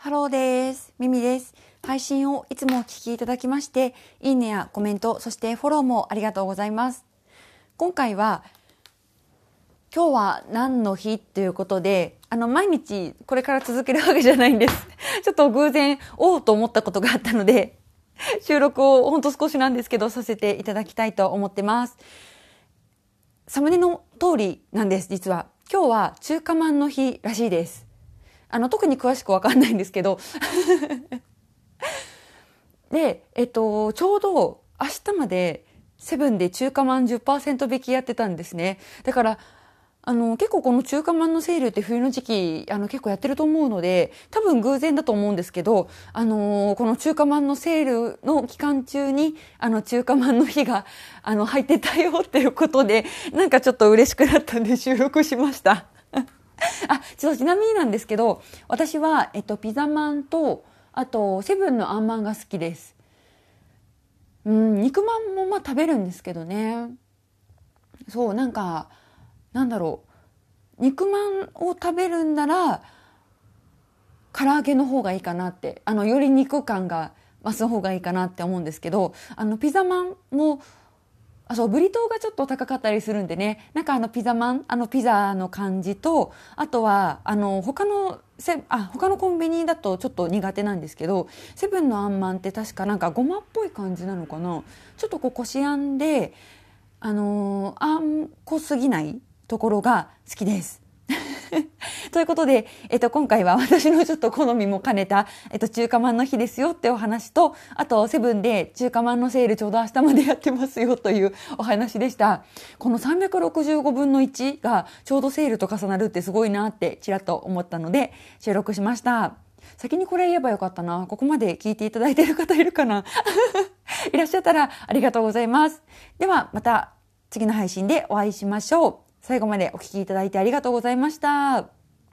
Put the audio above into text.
ハローです。ミミです。配信をいつもお聞きいただきまして、いいねやコメント、そしてフォローもありがとうございます。今回は、今日は何の日？ということで、あの、毎日これから続けるわけじゃないんです。ちょっと偶然、おうと思ったことがあったので、収録をほんと少しなんですけど、させていただきたいと思ってます。サムネの通りなんです、実は。今日は中華まんの日らしいです。あの、特に詳しくわかんないんですけど。で、えっと、ちょうど明日までセブンで中華まん10%引きやってたんですね。だから、あの、結構この中華まんのセールって冬の時期、あの、結構やってると思うので、多分偶然だと思うんですけど、あのこの中華まんのセールの期間中に、あの、中華まんの日が、あの、入ってたよっていうことで、なんかちょっと嬉しくなったんで収録しました。あ、ちょっとちなみになんですけど、私は、えっと、ピザマンと、あと、セブンのあんまんが好きです。うん、肉まんもまあ食べるんですけどね。そう、なんか、なんだろう。肉まんを食べるんなら、唐揚げの方がいいかなって、あの、より肉感が増す方がいいかなって思うんですけど、あの、ピザマンも、あ、そう、ブリトーがちょっと高かったりするんでね、なんかあのピザマン、あのピザの感じと、あとは、あの、他のせ、あ、他のコンビニだとちょっと苦手なんですけど、セブンのあんまんって確かなんかごまっぽい感じなのかなちょっとこうこしあんで、あのあんこすぎないところが好きです。ということで、えっと、今回は 私のちょっと好みも兼ねた、えっと、中華まんの日ですよってお話と、あと、セブンで中華まんのセールちょうど明日までやってますよというお話でした。この365分の1がちょうどセールと重なるってすごいなってちらっと思ったので、収録しました。先にこれ言えばよかったな。ここまで聞いていただいている方いるかな いらっしゃったらありがとうございます。では、また次の配信でお会いしましょう。最後までお聴きいただいてありがとうございました。